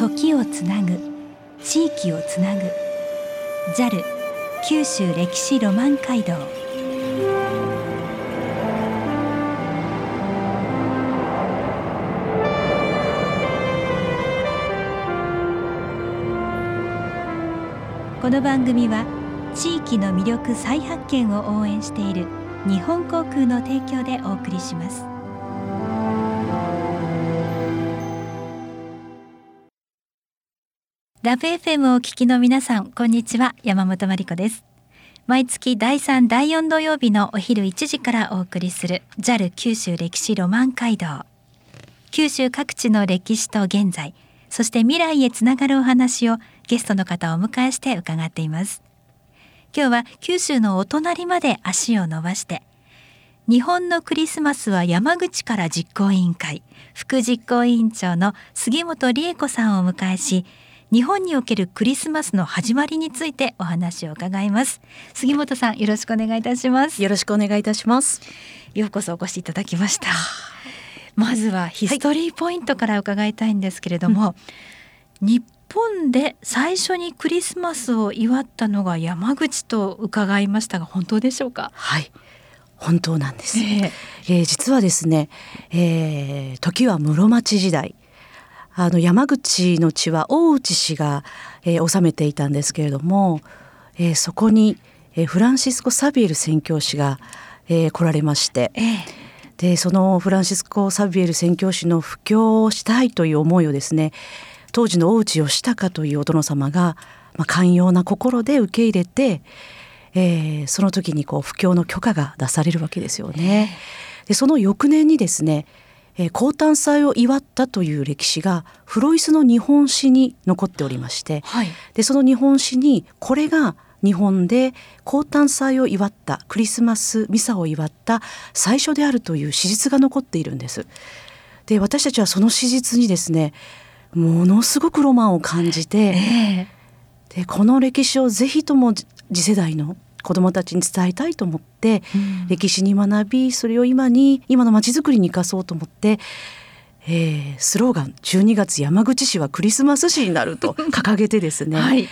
時をつなぐ地域をつなぐ JAL 九州歴史ロマン街道。この番組は地域の魅力再発見を応援している日本航空の提供でお送りします。ラブ FM をお聞きの皆さんこんにちは山本真理子です。毎月第3第4土曜日のお昼1時からお送りする JAL 九州歴史ロマン街道。九州各地の歴史と現在そして未来へつながるお話をゲストの方をお迎えして伺っています。今日は九州のお隣まで足を伸ばして日本のクリスマスは山口から実行委員会副実行委員長の杉本理恵子さんをお迎えし日本におけるクリスマスの始まりについてお話を伺います。杉本さんよろしくお願いいたします。よろしくお願いいたします。ようこそお越しいただきました。まずはヒストリーポイントから伺いたいんですけれども、はい、日本で最初にクリスマスを祝ったのが山口と伺いましたが本当でしょうか？はい。本当なんです、えー、えー、実はですね、えー、時は室町時代あの山口の地は大内氏が、えー、治めていたんですけれども、えー、そこに、えー、フランシスコ・サビエル宣教師が、えー、来られまして、えー、でそのフランシスコ・サビエル宣教師の布教をしたいという思いをですね当時の大内義高というお殿様が、まあ、寛容な心で受け入れて、えー、その時にこう布教の許可が出されるわけですよね。でその翌年にですねえー、降誕祭を祝ったという歴史がフロイスの日本史に残っておりまして、はい、でその日本史にこれが日本で降誕祭を祝ったクリスマスミサを祝った最初であるという史実が残っているんです。で私たちはその史実にですねものすごくロマンを感じて、えー、でこの歴史をぜひとも次世代の子どもたちに伝えたいと思って、うん、歴史に学びそれを今に今のまちづくりに生かそうと思って、えー、スローガン「12月山口市はクリスマス市になる」と 掲げてですね、はい、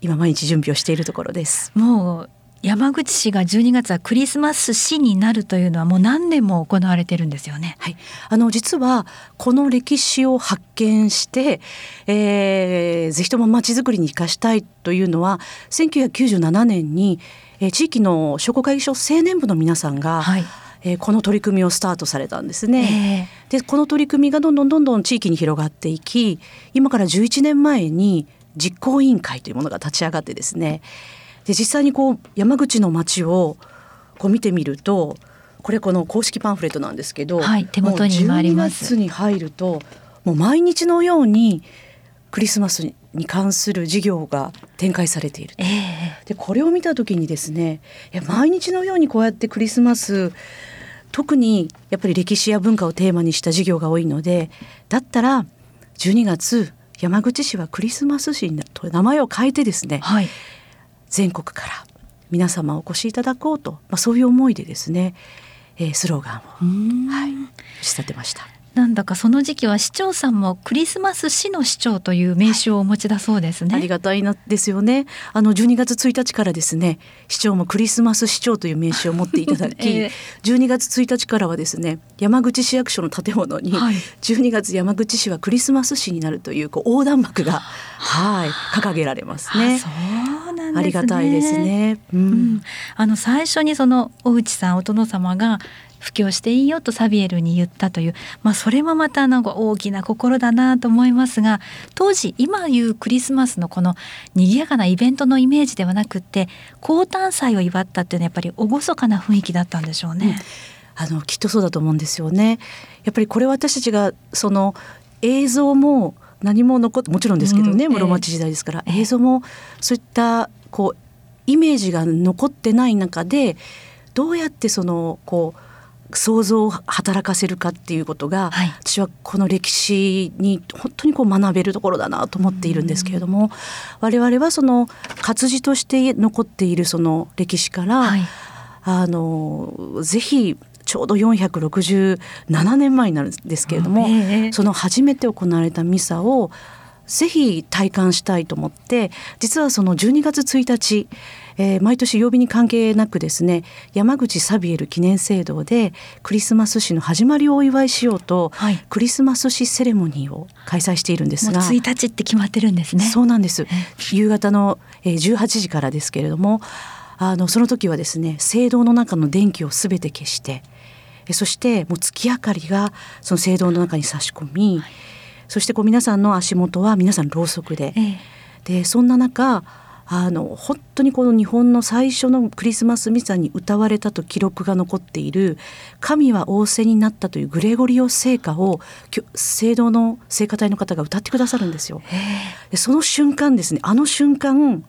今毎日準備をしているところです。もう山口市が12月はクリスマス市になるというのはもう何年も行われてるんですよね。はい、あの実はこの歴史を発見して、えー、ぜひともまちづくりに生かしたいというのは1997年に、えー、地域の商工会議所青年部の皆さんが、はい。えー、この取り組みをスタートされたんですね。えー、でこの取り組みがどんどんどんどん地域に広がっていき今から11年前に実行委員会というものが立ち上がってですね。で実際にこう山口の町をこう見てみるとこれこの公式パンフレットなんですけど、はい、手元にあります。12月に入るともう毎日のようにクリスマスに関する事業が展開されている、えー、でこれを見た時にですねいや毎日のようにこうやってクリスマス特にやっぱり歴史や文化をテーマにした事業が多いのでだったら12月山口市はクリスマス市と名前を変えてですね、はい、全国から皆様お越しいただこうと、まあ、そういう思いでですね、えー、スローガンを、はい、仕立てました。なんだかその時期は市長さんもクリスマス市の市長という名称をお持ちだそうですね、はい、ありがたいなですよね。あの12月1日からですね市長もクリスマス市長という名刺を持っていただき、えー、12月1日からはですね山口市役所の建物に、はい、12月山口市はクリスマス市になるというこう横断幕がはい掲げられますね。ね、ありがたいですね。うん、うん、あの最初にそのお内さんお殿様が布教していいよとサビエルに言ったという、まあ、それもまたなんか大きな心だなと思いますが当時今言うクリスマスのこの賑やかなイベントのイメージではなくって降誕祭を祝ったっていうのはやっぱり厳かな雰囲気だったんでしょうね。うん、あのきっとそうだと思うんですよね。やっぱりこれ私たちがその映像も何も残ってもちろんですけどね、うん、室町時代ですから、えー、映像もそういったこうイメージが残ってない中でどうやってそのこう想像を働かせるかっていうことが、はい、私はこの歴史に本当にこう学べるところだなと思っているんですけれども、我々はその活字として残っているその歴史から、はい、あのぜひちょうど467年前になるんですけれども、えー、その初めて行われたミサをぜひ体感したいと思って実はその12月1日、えー、毎年曜日に関係なくですね山口サビエル記念聖堂でクリスマス誌の始まりをお祝いしようと、はい、クリスマス誌セレモニーを開催しているんですが1日って決まってるんですね。そうなんです。夕方の18時からですけれどもあのその時はですね聖堂の中の電気をすべて消してそしてもう月明かりがその聖堂の中に差し込み、はいそしてこう皆さんの足元は皆さんろうそくで、ええ、でそんな中あの本当にこの日本の最初のクリスマスミサに歌われたと記録が残っている「神は仰せになった」というグレゴリオ聖歌を聖堂の聖歌隊の方が歌ってくださるんですよ。でその瞬間ですねあの瞬間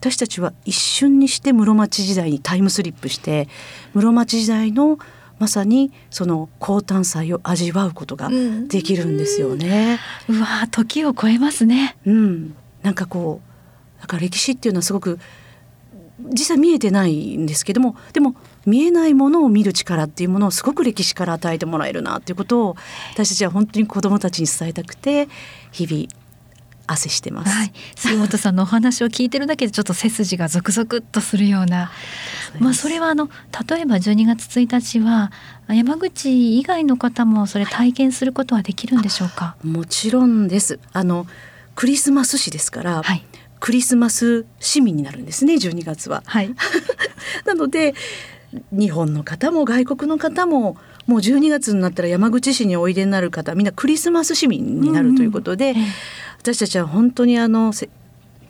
私たちは一瞬にして室町時代にタイムスリップして室町時代のまさにその高炭祭を味わうことができるんですよね。うん、うわ時を超えますね。うん、なんかこうだから歴史っていうのはすごく実際見えてないんですけどもでも見えないものを見る力っていうものをすごく歴史から与えてもらえるなっていうことを私たちは本当に子どもたちに伝えたくて日々汗してます、はい、杉本さんのお話を聞いてるだけでちょっと背筋がゾクゾクっとするような。まあそれはあの例えば12月1日は山口以外の方もそれ体験することはできるんでしょうか、はい、もちろんです。あのクリスマス市ですから、はい、クリスマス市民になるんですね12月は、はい、なので日本の方も外国の方ももう12月になったら山口市においでになる方みんなクリスマス市民になるということで、うんうん。私たちは本当にあの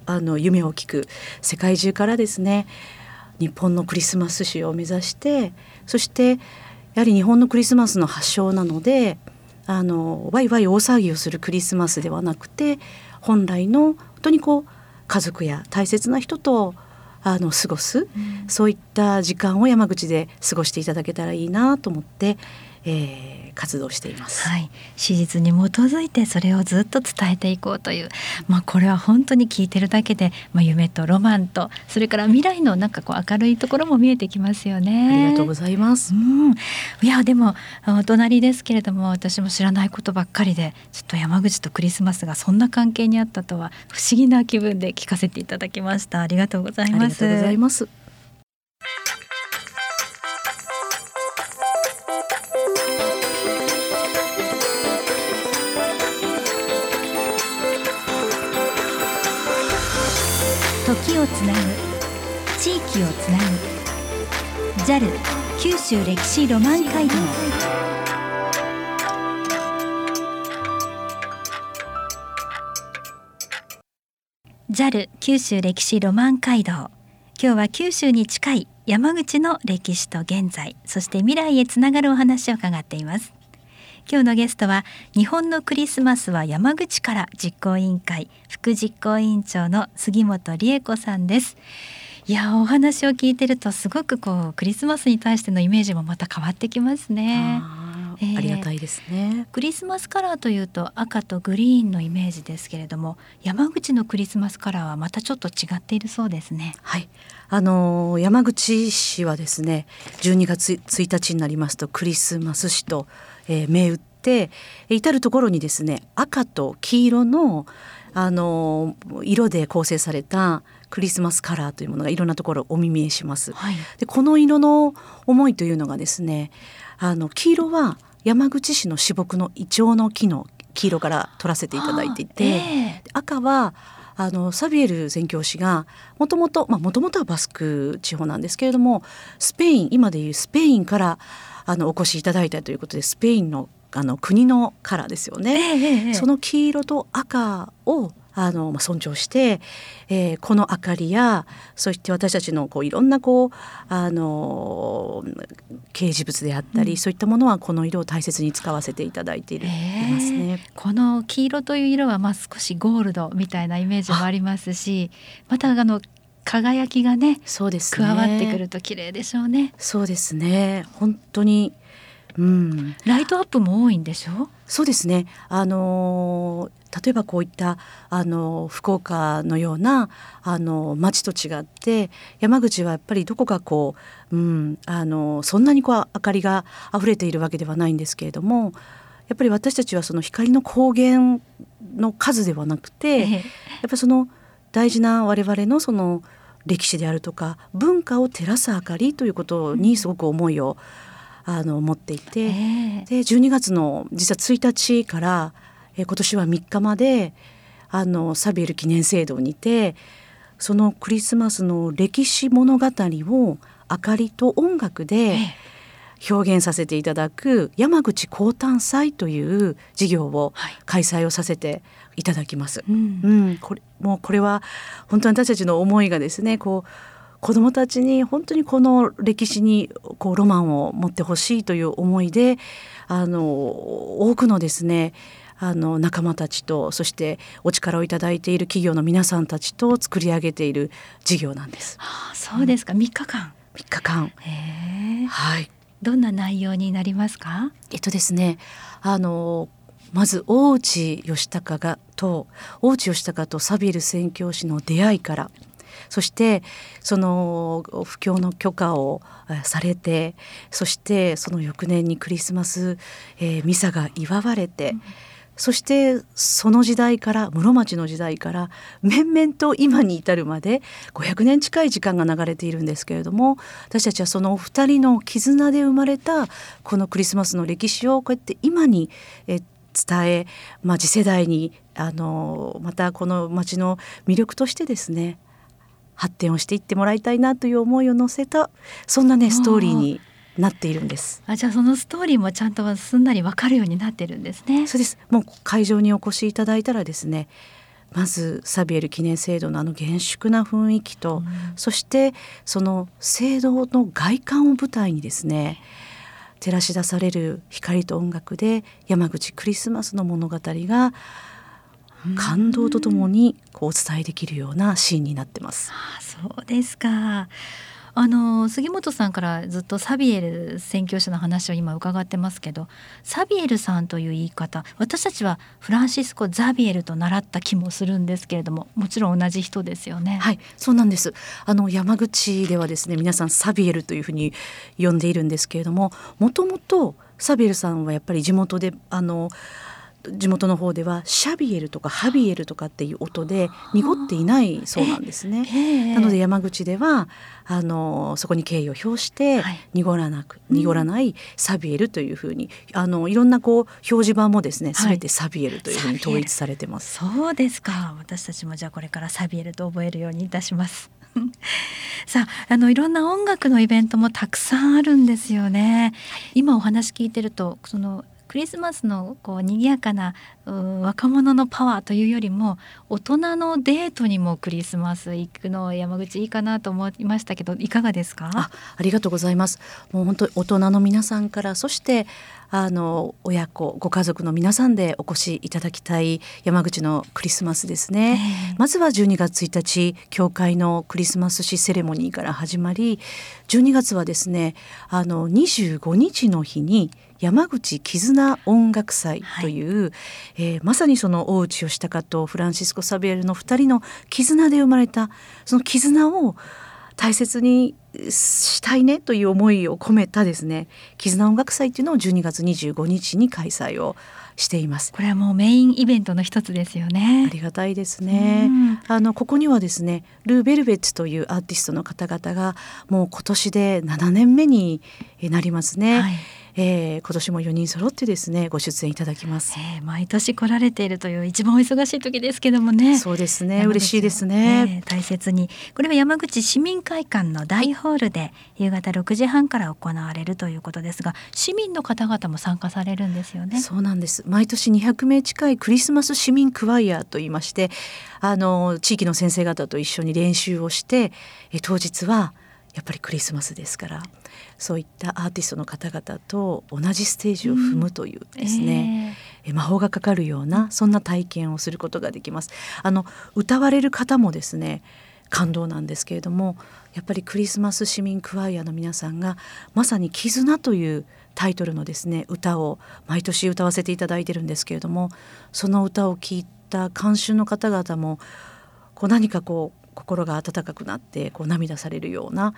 あの夢を聞く世界中からですね日本のクリスマス史を目指してそしてやはり日本のクリスマスの発祥なのであのワイワイ大騒ぎをするクリスマスではなくて本来の本当にこう家族や大切な人とあの過ごす、うん、そういった時間を山口で過ごしていただけたらいいなと思って、えー、活動しています。はい、史実に基づいてそれをずっと伝えていこうという、まあこれは本当に聞いてるだけで、まあ夢とロマンとそれから未来のなんかこう明るいところも見えてきますよね。ありがとうございます。うん、いやでもお隣ですけれども私も知らないことばっかりでちょっと山口とクリスマスがそんな関係にあったとは不思議な気分で聞かせていただきました。ありがとうございます。ありがとうございます。地域をつなぐ。JAL 九州歴史ロマン街道。ジャル九州歴史ロマン街道。今日は九州に近い山口の歴史と現在そして未来へつながるお話を伺っています。今日のゲストは日本のクリスマスは山口から実行委員会副実行委員長の杉本理恵子さんです。いやお話を聞いてるとすごくこうクリスマスに対してのイメージもまた変わってきますね。えー、ありがたいですね。クリスマスカラーというと赤とグリーンのイメージですけれども山口のクリスマスカラーはまたちょっと違っているそうですね。はい。あの山口市はですね12月1日になりますとクリスマス市とえー、銘打って至る所にですね赤と黄色のあの色で構成されたクリスマスカラーというものがいろんなところお耳見えします。はい、でこの色の思いというのがですねあの黄色は山口市の私木のイチョウの木の黄色から取らせていただいていて、えー、赤はあのサビエル宣教師がもともともともとはバスク地方なんですけれどもスペイン今でいうスペインからあのお越しいただいたということでスペインのあの国のカラーですよね、ええ、その黄色と赤をあの、まあ、尊重して、えー、この明かりやそして私たちのこういろんなこうあの掲示物であったり、うん、そういったものはこの色を大切に使わせていただいている、えー、ますね。この黄色という色はまあ少しゴールドみたいなイメージもありますしまたあの輝きがねそうです、ね、加わってくると綺麗でしょうね。そうですね。本当にうん、ライトアップも多いんでしょ？そうですね。あの例えばこういったあの福岡のようなあの町と違って山口はやっぱりどこかこう、うん、あのそんなにこう明かりが溢れているわけではないんですけれどもやっぱり私たちはその光の光源の数ではなくて、やっぱりその大事な我々のその歴史であるとか文化を照らす明かりということにすごく思いを、あの持っていて、で12月の実は1日から、え今年は3日まであのサビエル記念聖堂にてそのクリスマスの歴史物語を明かりと音楽で表現させていただく山口高誕祭という事業を開催をさせていただきます。はい、うん、うん、これもうこれは本当に私たちの思いがですねこう子どもたちに本当にこの歴史にこうロマンを持ってほしいという思いであの多くのですねあの仲間たちとそしてお力をいただいている企業の皆さんたちと作り上げている事業なんです。はあ、そうですか、うん、3日間。3日間。はい。どんな内容になりますか？えっとですねあのまず大内義孝がと大内義孝とサビル宣教師の出会いからそしてその布教の許可をされてそしてその翌年にクリスマス、えー、ミサが祝われて、うんそしてその時代から室町の時代から面々と今に至るまで500年近い時間が流れているんですけれども私たちはそのお二人の絆で生まれたこのクリスマスの歴史をこうやって今にえ伝え、まあ、次世代にあのまたこの町の魅力としてですね発展をしていってもらいたいなという思いを乗せたそんなねストーリーになっているんです。あじゃあそのストーリーもちゃんとすんなりわかるようになってるんですね。そうです。もう会場にお越しいただいたらですねまずサビエル記念聖堂のあの厳粛な雰囲気と、うん、そしてその聖堂の外観を舞台にですね照らし出される光と音楽で山口クリスマスの物語が感動とともにこうお伝えできるようなシーンになってます。あそうですかあの杉本さんからずっとサビエル宣教師の話を今伺ってますけどサビエルさんという言い方私たちはフランシスコ・ザビエルと習った気もするんですけれどももちろん同じ人ですよね。はいそうなんです。あの山口ではですね皆さんサビエルというふうに呼んでいるんですけれどももともとサビエルさんはやっぱり地元であの地元の方ではシャビエルとかハビエルとかっていう音で濁っていないそうなんですね。なので山口ではあのそこに敬意を表して濁らなく、濁らないサビエルというふうにあのいろんなこう表示板もですねすべてサビエルというふうに統一されてます。そうですか。私たちもじゃあこれからサビエルと覚えるようにいたします。さああのいろんな音楽のイベントもたくさんあるんですよね。今お話聞いてるとそのクリスマスのこう賑やかな若者のパワーというよりも大人のデートにもクリスマス行くの山口いいかなと思いましたけどいかがですか？あありがとうございます。もう本当大人の皆さんからそしてあの親子ご家族の皆さんでお越しいただきたい山口のクリスマスですね、えー、まずは12月1日教会のクリスマスシセレモニーから始まり12月はですねあの25日の日に山口絆音楽祭という、はい、えー、まさにその大内義孝とフランシスコ・サビエルの2人の絆で生まれたその絆を大切にしたいねという思いを込めたですね絆音楽祭っていうのを12月25日に開催をしています。これはもうメインイベントの一つですよね。ありがたいですね、あのここにはですねルーベルベッツというアーティストの方々がもう今年で7年目になりますね、はいえー、今年も4人揃ってですねご出演いただきます、えー、毎年来られているという一番お忙しい時ですけどもね。そうですね嬉しいですね、えー、大切に。これは山口市民会館の大ホールで夕方6時半から行われるということですが市民の方々も参加されるんですよね。そうなんです。毎年200名近いクリスマス市民クワイアと言いましてあの地域の先生方と一緒に練習をしてえ当日はやっぱりクリスマスですからそういったアーティストの方々と同じステージを踏むというですね、うんえー、魔法がかかるようなそんな体験をすることができます。あの歌われる方もですね感動なんですけれどもやっぱりクリスマス市民クワイアの皆さんがまさに「絆」というタイトルのですね歌を毎年歌わせていただいてるんですけれどもその歌を聴いた観衆の方々もこう何かこう心が温かくなってこう涙されるような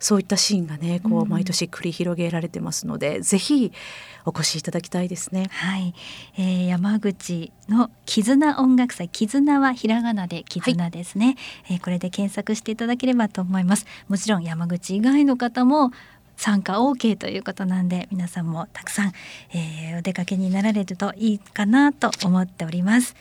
そういったシーンがねこう毎年繰り広げられてますので、うん、ぜひお越しいただきたいですね。はい、えー、山口の絆音楽祭絆はひらがなで絆ですね、はい、えー、これで検索していただければと思います。もちろん山口以外の方も参加 OK ということなんで皆さんもたくさん、えー、お出かけになられるといいかなと思っております。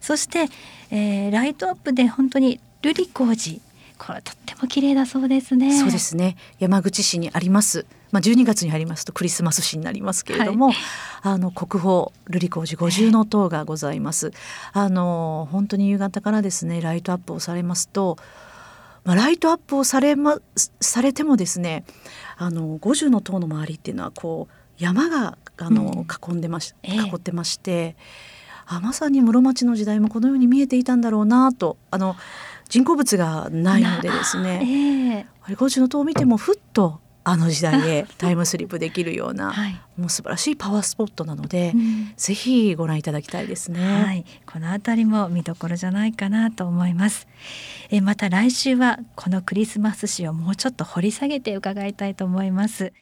そして、えー、ライトアップで本当に瑠璃光寺これとっても綺麗だそうですね。そうですね。山口市にあります。まあ、12月に入りますとクリスマス市になりますけれども、はい、あの国宝瑠璃光寺五重塔がございます。あの本当に夕方からですねライトアップをされますとまあ、ライトアップをされ,、ま、されてもですねあの五重の塔の周りっていうのはこう山があの、囲んでまし、囲ってまして、あまさに室町の時代もこのように見えていたんだろうなとあの人工物がないのでですね、えー、五重の塔を見てもふっとあの時代へ タイムスリップできるような、はい、もう素晴らしいパワースポットなので、うん、ぜひご覧いただきたいですね。はい、この辺りも見どころじゃないかなと思います。えまた来週はこのクリスマス史をもうちょっと掘り下げて伺いたいと思います。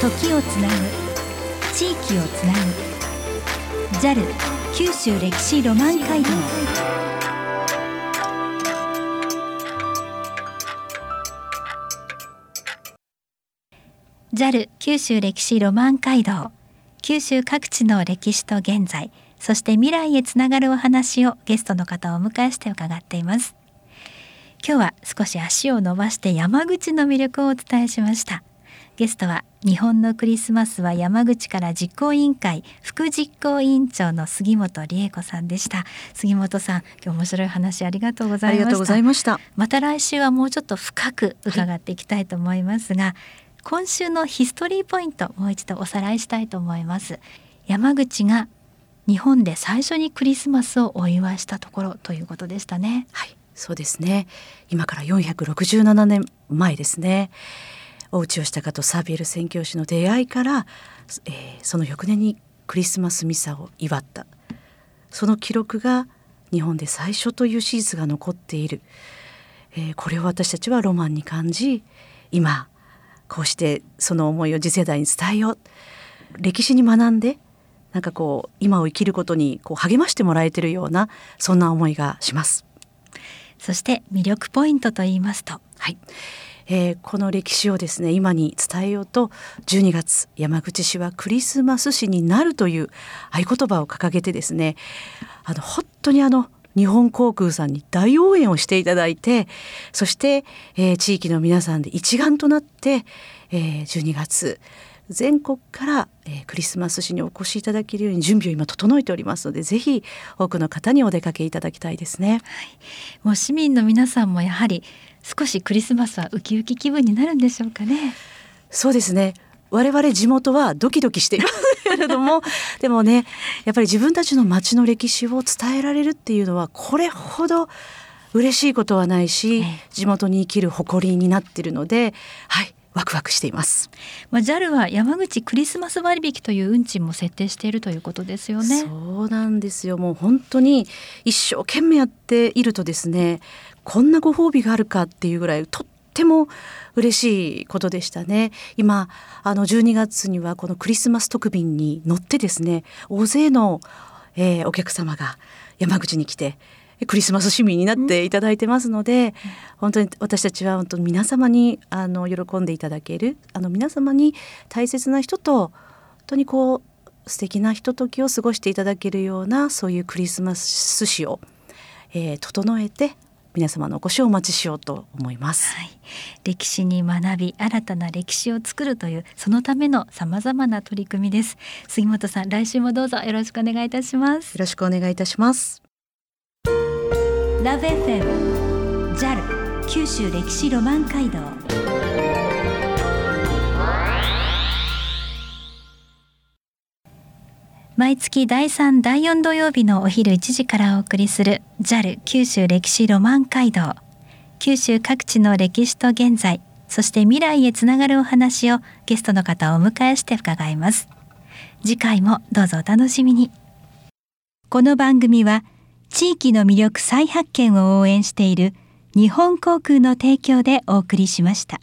時をつなぐ地域をつなぐ JAL 九州歴史ロマン街道。ジャル九州歴史ロマン街道。九州各地の歴史と現在そして未来へつながるお話をゲストの方をお迎えして伺っています。今日は少し足を伸ばして山口の魅力をお伝えしました。ゲストは日本のクリスマスは山口から実行委員会副実行委員長の杉本理恵子さんでした。杉本さん今日面白い話ありがとうございました。また。来週はもうちょっと深く伺っていきたいと思いますが、はい、今週のヒストリーポイントもう一度おさらいしたいと思います。山口が日本で最初にクリスマスをお祝いしたところということでしたね。はいそうですね。今から467年前ですね大内義隆とサービエル宣教師の出会いから、えー、その翌年にクリスマスミサを祝った。その記録が日本で最初という史実が残っている、えー、これを私たちはロマンに感じ今こうしてその思いを次世代に伝えよう。歴史に学んでなんかこう今を生きることにこう励ましてもらえてるようなそんな思いがします。そして魅力ポイントと言いますと。はいえー、この歴史をですね今に伝えようと12月山口市はクリスマス市になるという合言葉を掲げてですねあの本当にあの日本航空さんに大応援をしていただいてそして、えー、地域の皆さんで一丸となって、えー、12月全国から、えー、クリスマス市にお越しいただけるように準備を今整えておりますのでぜひ多くの方にお出かけいただきたいですね。はい、もう市民の皆さんもやはり少しクリスマスはウキウキ気分になるんでしょうかね。そうですね我々地元はドキドキしていますけれども でもねやっぱり自分たちの町の歴史を伝えられるっていうのはこれほど嬉しいことはないし、地元に生きる誇りになっているのではいワクワクしています。まあ、JAL は山口クリスマス割引という運賃も設定しているということですよね。そうなんですよ。もう本当に一生懸命やっているとですね、こんなご褒美があるかっていうぐらいとっても嬉しいことでしたね今あの12月にはこのクリスマス特便に乗ってですね大勢の、えー、お客様が山口に来てクリスマス市民になっていただいてますので、うん、本当に私たちは本当に皆様にあの喜んでいただけるあの皆様に大切な人と本当にこう素敵なひとときを過ごしていただけるようなそういうクリスマス市を、えー、整えて皆様のお越しをお待ちしようと思います、はい、歴史に学び新たな歴史を作るというそのためのさまざまな取り組みです。杉本さん来週もどうぞよろしくお願いいたします。よろしくお願いいたしますラブ FM JAL 九州歴史ロマン街道。毎月第3第4土曜日のお昼1時からお送りする JAL 九州歴史ロマン街道。九州各地の歴史と現在そして未来へつながるお話をゲストの方をお迎えして伺います。次回もどうぞお楽しみに。この番組は地域の魅力再発見を応援している日本航空の提供でお送りしました。